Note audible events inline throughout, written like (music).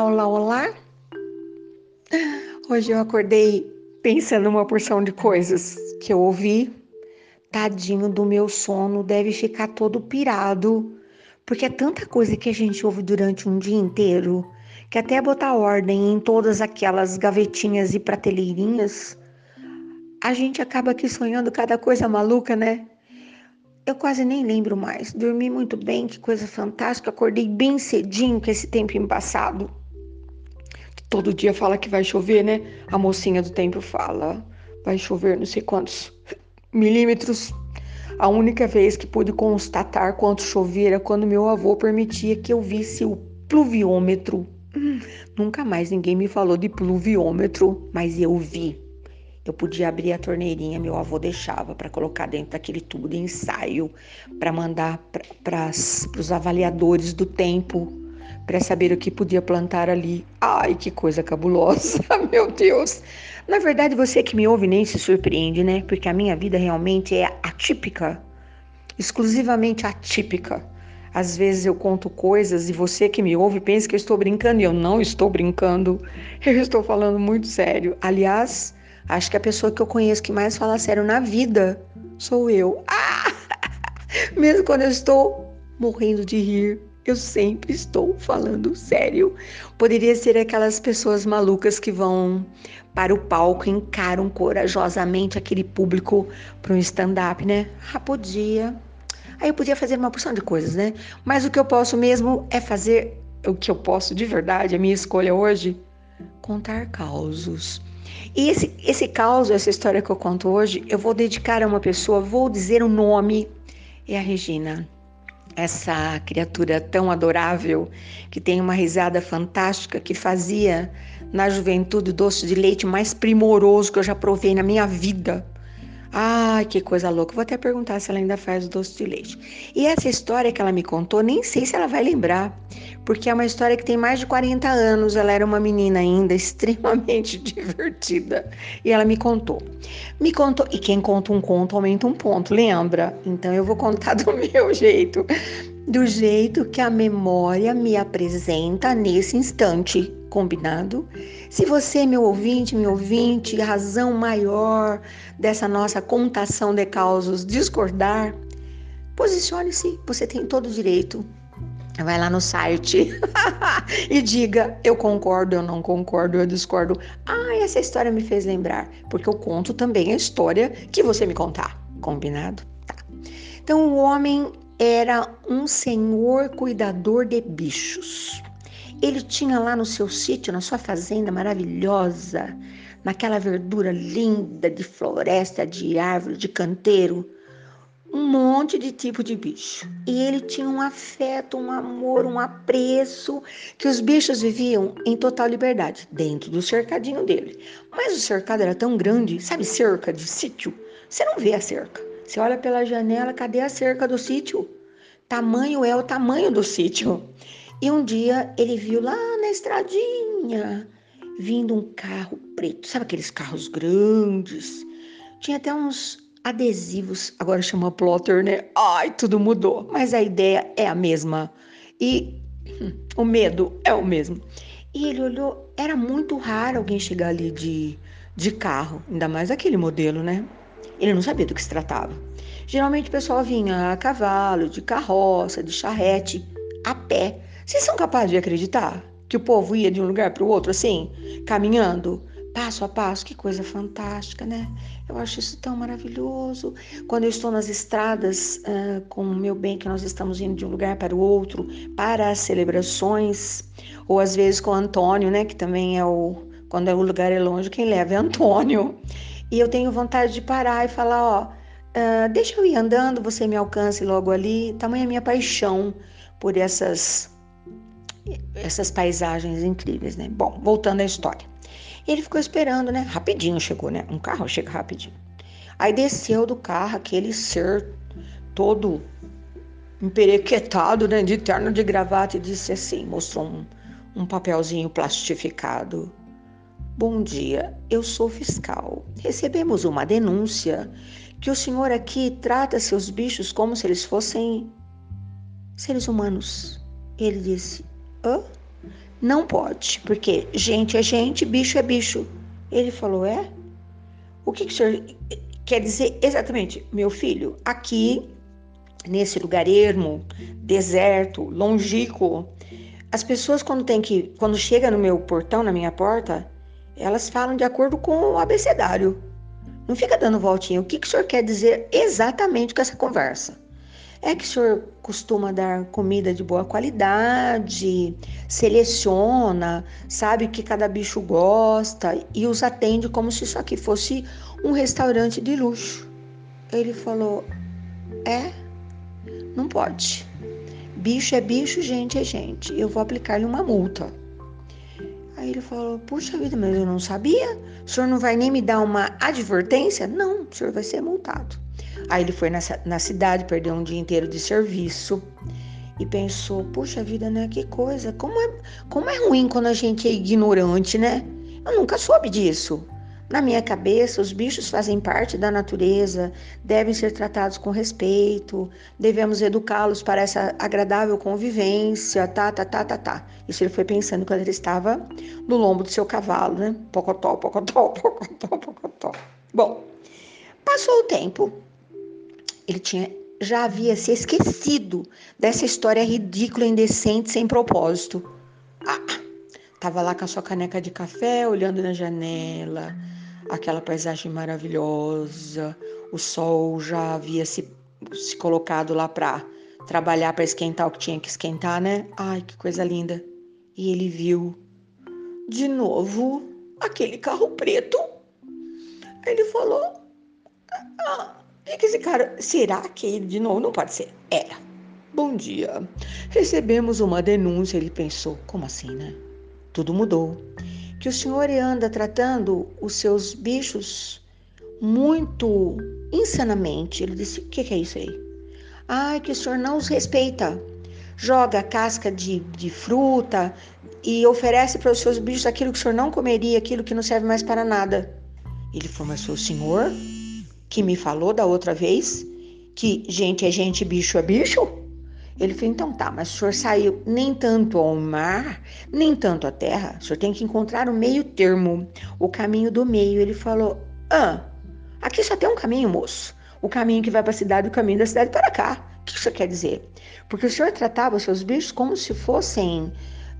Olá, olá. Hoje eu acordei pensando uma porção de coisas que eu ouvi. Tadinho do meu sono, deve ficar todo pirado, porque é tanta coisa que a gente ouve durante um dia inteiro que até botar ordem em todas aquelas gavetinhas e prateleirinhas, a gente acaba aqui sonhando cada coisa maluca, né? Eu quase nem lembro mais. Dormi muito bem, que coisa fantástica. Acordei bem cedinho com esse tempo passado. Todo dia fala que vai chover, né? A mocinha do tempo fala. Vai chover não sei quantos milímetros. A única vez que pude constatar quanto chovera quando meu avô permitia que eu visse o pluviômetro. Hum, nunca mais ninguém me falou de pluviômetro, mas eu vi. Eu podia abrir a torneirinha, meu avô deixava para colocar dentro daquele tubo de ensaio, para mandar para os avaliadores do tempo, para saber o que podia plantar ali. Ai, que coisa cabulosa, (laughs) meu Deus! Na verdade, você que me ouve nem se surpreende, né? Porque a minha vida realmente é atípica, exclusivamente atípica. Às vezes eu conto coisas e você que me ouve pensa que eu estou brincando e eu não estou brincando. (laughs) Eu estou falando muito sério. Aliás, Acho que a pessoa que eu conheço que mais fala sério na vida sou eu. Ah! (laughs) Mesmo quando eu estou morrendo de rir, eu sempre estou falando sério. Poderia ser aquelas pessoas malucas que vão para o palco encaram corajosamente aquele público para um stand-up, né? Ah, podia. Aí eu podia fazer uma porção de coisas, né? Mas o que eu posso mesmo é fazer o que eu posso de verdade, a minha escolha hoje, contar causos. E esse, esse caos, essa história que eu conto hoje, eu vou dedicar a uma pessoa, vou dizer o nome, é a Regina. Essa criatura tão adorável, que tem uma risada fantástica, que fazia na juventude o doce de leite mais primoroso que eu já provei na minha vida. Ai, que coisa louca. Vou até perguntar se ela ainda faz o doce de leite. E essa história que ela me contou, nem sei se ela vai lembrar, porque é uma história que tem mais de 40 anos. Ela era uma menina ainda extremamente (laughs) divertida. E ela me contou. Me contou. E quem conta um conto aumenta um ponto, lembra? Então eu vou contar do (laughs) meu jeito. Do jeito que a memória me apresenta nesse instante. Combinado? Se você, meu ouvinte, meu ouvinte, razão maior dessa nossa contação de causos discordar, posicione-se, você tem todo o direito. Vai lá no site (laughs) e diga: eu concordo, eu não concordo, eu discordo. Ah, essa história me fez lembrar, porque eu conto também a história que você me contar. Combinado? Tá. Então, o homem era um senhor cuidador de bichos. Ele tinha lá no seu sítio, na sua fazenda maravilhosa, naquela verdura linda de floresta, de árvore, de canteiro, um monte de tipo de bicho. E ele tinha um afeto, um amor, um apreço, que os bichos viviam em total liberdade, dentro do cercadinho dele. Mas o cercado era tão grande, sabe, cerca de sítio? Você não vê a cerca. Você olha pela janela, cadê a cerca do sítio? Tamanho é o tamanho do sítio. E um dia ele viu lá na estradinha vindo um carro preto, sabe aqueles carros grandes? Tinha até uns adesivos, agora chama plotter, né? Ai, tudo mudou, mas a ideia é a mesma. E hum, o medo é o mesmo. E ele olhou, era muito raro alguém chegar ali de, de carro, ainda mais aquele modelo, né? Ele não sabia do que se tratava. Geralmente o pessoal vinha a cavalo, de carroça, de charrete, a pé. Vocês são capazes de acreditar que o povo ia de um lugar para o outro assim, caminhando, passo a passo? Que coisa fantástica, né? Eu acho isso tão maravilhoso. Quando eu estou nas estradas uh, com o meu bem, que nós estamos indo de um lugar para o outro, para as celebrações, ou às vezes com o Antônio, né? Que também é o. Quando o lugar é longe, quem leva é Antônio. E eu tenho vontade de parar e falar: ó, uh, deixa eu ir andando, você me alcance logo ali. Tamanha minha paixão por essas essas paisagens incríveis, né? Bom, voltando à história. Ele ficou esperando, né? Rapidinho chegou, né? Um carro chega rapidinho. Aí desceu do carro aquele ser todo emperequetado, né? De terno de gravata e disse assim, mostrou um, um papelzinho plastificado. Bom dia, eu sou fiscal. Recebemos uma denúncia que o senhor aqui trata seus bichos como se eles fossem seres humanos. Ele disse: Hã? Não pode, porque gente é gente, bicho é bicho. Ele falou: É? O que, que o senhor quer dizer exatamente? Meu filho, aqui, nesse lugar ermo, deserto, longínquo, as pessoas quando tem que. Quando chega no meu portão, na minha porta, elas falam de acordo com o abecedário. Não fica dando voltinha. O que, que o senhor quer dizer exatamente com essa conversa? É que o senhor costuma dar comida de boa qualidade, seleciona, sabe o que cada bicho gosta e os atende como se isso aqui fosse um restaurante de luxo. Ele falou: É, não pode. Bicho é bicho, gente é gente. Eu vou aplicar-lhe uma multa. Aí ele falou: Puxa vida, mas eu não sabia. O senhor não vai nem me dar uma advertência? Não, o senhor vai ser multado. Aí ele foi na, na cidade, perdeu um dia inteiro de serviço e pensou: puxa vida, né? Que coisa, como é, como é ruim quando a gente é ignorante, né? Eu nunca soube disso. Na minha cabeça, os bichos fazem parte da natureza, devem ser tratados com respeito, devemos educá-los para essa agradável convivência, tá, tá, tá, tá, tá. Isso ele foi pensando quando ele estava no lombo do seu cavalo, né? Pocotó, pocotó, (laughs) pocotó, pocotó. Bom, passou o tempo ele tinha já havia se esquecido dessa história ridícula, indecente, sem propósito. Ah, tava lá com a sua caneca de café, olhando na janela, aquela paisagem maravilhosa. O sol já havia se, se colocado lá para trabalhar para esquentar o que tinha que esquentar, né? Ai, que coisa linda. E ele viu de novo aquele carro preto. Ele falou: ah, e que esse cara, será que ele de novo? Não pode ser. Era. Bom dia. Recebemos uma denúncia. Ele pensou: como assim, né? Tudo mudou. Que o senhor anda tratando os seus bichos muito insanamente. Ele disse: o que, que é isso aí? Ai, que o senhor não os respeita. Joga casca de, de fruta e oferece para os seus bichos aquilo que o senhor não comeria, aquilo que não serve mais para nada. Ele falou: mas o senhor que me falou da outra vez que gente é gente, bicho é bicho? Ele falou, então tá, mas o senhor saiu nem tanto ao mar, nem tanto à terra. O senhor tem que encontrar o meio termo, o caminho do meio. Ele falou, ah, aqui só tem um caminho, moço. O caminho que vai para a cidade, o caminho da cidade para cá. O que isso quer dizer? Porque o senhor tratava os seus bichos como se fossem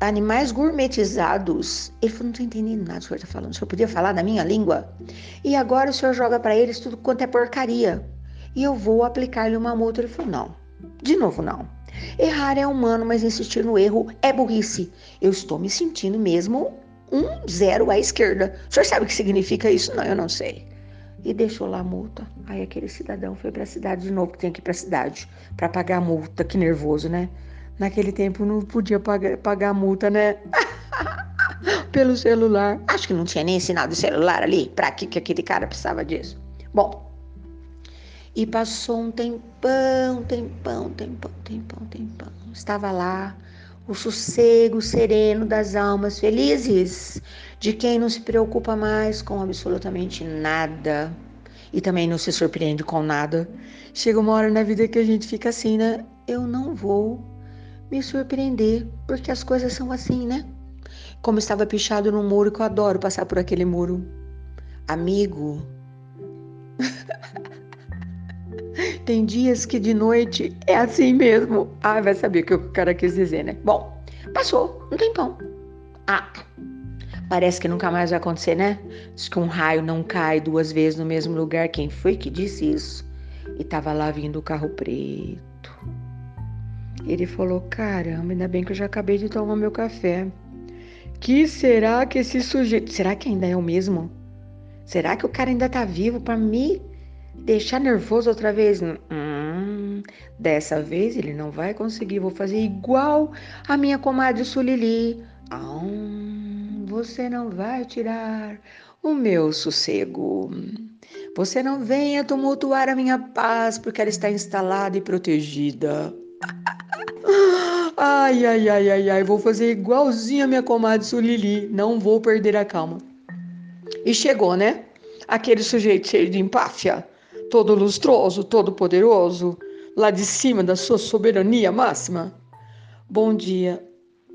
animais gourmetizados. Ele falou: Não estou entendendo nada do que o senhor está falando. O senhor podia falar na minha língua? E agora o senhor joga para eles tudo quanto é porcaria. E eu vou aplicar-lhe uma multa. Ele falou: Não, de novo não. Errar é humano, mas insistir no erro é burrice. Eu estou me sentindo mesmo um zero à esquerda. O senhor sabe o que significa isso? Não, eu não sei. E deixou lá a multa. Aí aquele cidadão foi para a cidade de novo, que tem que ir para a cidade para pagar a multa. Que nervoso, né? Naquele tempo não podia pagar, pagar multa, né? (laughs) Pelo celular. Acho que não tinha nem ensinado o celular ali. Pra que, que aquele cara precisava disso? Bom, e passou um tempão, tempão, tempão, tempão, tempão. Estava lá o sossego sereno das almas felizes, de quem não se preocupa mais com absolutamente nada e também não se surpreende com nada. Chega uma hora na vida que a gente fica assim, né? Eu não vou me surpreender, porque as coisas são assim, né? Como estava pichado no muro, que eu adoro passar por aquele muro. Amigo. (laughs) Tem dias que de noite é assim mesmo. Ah, vai saber o que o cara quis dizer, né? Bom, passou um tempão. Ah, parece que nunca mais vai acontecer, né? Diz que um raio não cai duas vezes no mesmo lugar. Quem foi que disse isso? E tava lá vindo o carro preto. Ele falou: Caramba, ainda bem que eu já acabei de tomar meu café. Que será que esse sujeito. Será que ainda é o mesmo? Será que o cara ainda tá vivo para me deixar nervoso outra vez? Hum, dessa vez ele não vai conseguir. Vou fazer igual a minha comadre Sulili. Você não vai tirar o meu sossego. Você não venha tumultuar a minha paz, porque ela está instalada e protegida. (laughs) Ai, ai, ai, ai, ai, vou fazer igualzinho a minha comadre Sulili, não vou perder a calma. E chegou, né? Aquele sujeito cheio de empáfia, todo lustroso, todo poderoso, lá de cima da sua soberania máxima. Bom dia,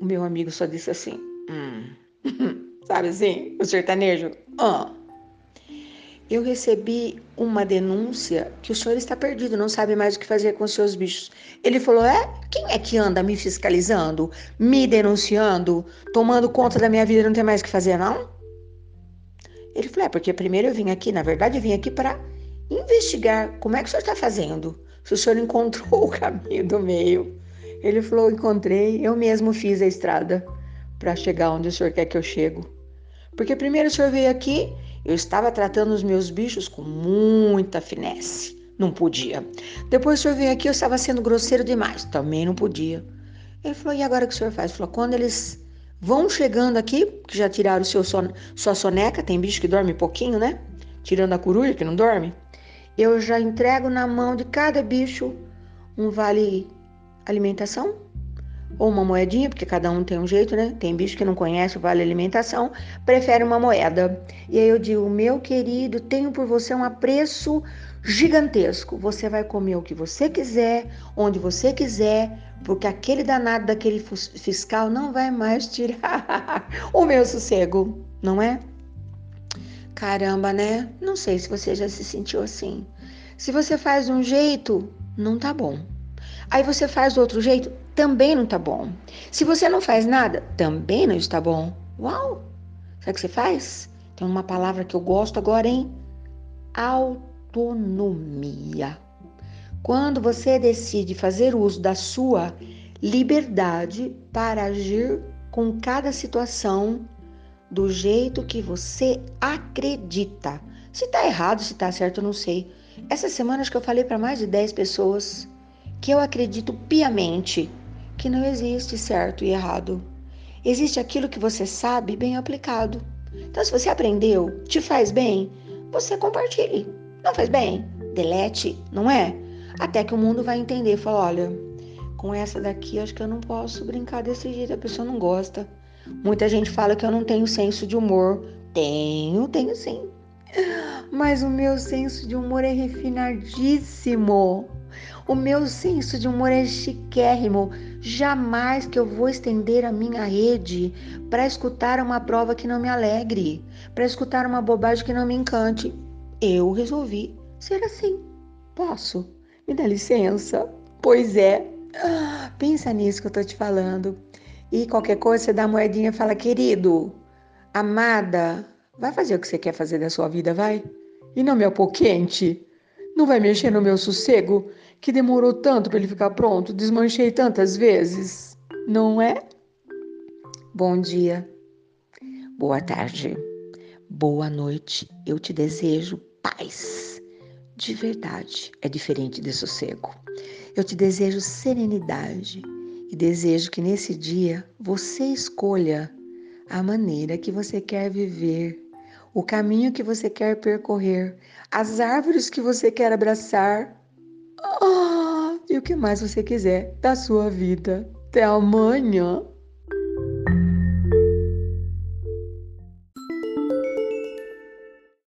o meu amigo só disse assim: Hum. (laughs) Sabe assim? O sertanejo. Ah. Eu recebi uma denúncia que o senhor está perdido, não sabe mais o que fazer com os seus bichos. Ele falou: É? Quem é que anda me fiscalizando, me denunciando, tomando conta da minha vida não tem mais o que fazer, não? Ele falou: É, porque primeiro eu vim aqui, na verdade, eu vim aqui para investigar como é que o senhor está fazendo. Se o senhor encontrou (laughs) o caminho do meio. Ele falou: Encontrei, eu mesmo fiz a estrada para chegar onde o senhor quer que eu chego. Porque primeiro o senhor veio aqui eu estava tratando os meus bichos com muita finesse. Não podia. Depois o senhor veio aqui, eu estava sendo grosseiro demais. Também não podia. Ele falou: e agora o que o senhor faz? Ele falou: quando eles vão chegando aqui, que já tiraram seu son... sua soneca, tem bicho que dorme pouquinho, né? Tirando a coruja, que não dorme. Eu já entrego na mão de cada bicho um vale alimentação ou uma moedinha, porque cada um tem um jeito, né? Tem bicho que não conhece o vale alimentação, prefere uma moeda. E aí eu digo, meu querido, tenho por você um apreço gigantesco. Você vai comer o que você quiser, onde você quiser, porque aquele danado daquele fiscal não vai mais tirar (laughs) o meu sossego, não é? Caramba, né? Não sei se você já se sentiu assim. Se você faz um jeito, não tá bom. Aí você faz outro jeito, também não está bom. Se você não faz nada, também não está bom. Uau! Sabe o que você faz? Tem uma palavra que eu gosto agora, hein? Autonomia. Quando você decide fazer uso da sua liberdade para agir com cada situação do jeito que você acredita. Se está errado, se está certo, eu não sei. Essa semana acho que eu falei para mais de 10 pessoas que eu acredito piamente que não existe certo e errado. Existe aquilo que você sabe bem aplicado. Então, se você aprendeu, te faz bem, você compartilhe. Não faz bem? Delete, não é? Até que o mundo vai entender e falar: olha, com essa daqui acho que eu não posso brincar desse jeito, a pessoa não gosta. Muita gente fala que eu não tenho senso de humor. Tenho, tenho sim. Mas o meu senso de humor é refinadíssimo. O meu senso de humor é chiquérrimo. Jamais que eu vou estender a minha rede para escutar uma prova que não me alegre, para escutar uma bobagem que não me encante. Eu resolvi ser assim. Posso? Me dá licença? Pois é. Ah, pensa nisso que eu tô te falando. E qualquer coisa, você dá a moedinha e fala, querido, amada, vai fazer o que você quer fazer da sua vida, vai? E não me apoquente. Não vai mexer no meu sossego? que demorou tanto para ele ficar pronto, desmanchei tantas vezes, não é? Bom dia, boa tarde, boa noite. Eu te desejo paz. De verdade, é diferente de sossego. Eu te desejo serenidade e desejo que nesse dia você escolha a maneira que você quer viver, o caminho que você quer percorrer, as árvores que você quer abraçar ah, e o que mais você quiser da sua vida. Até amanhã.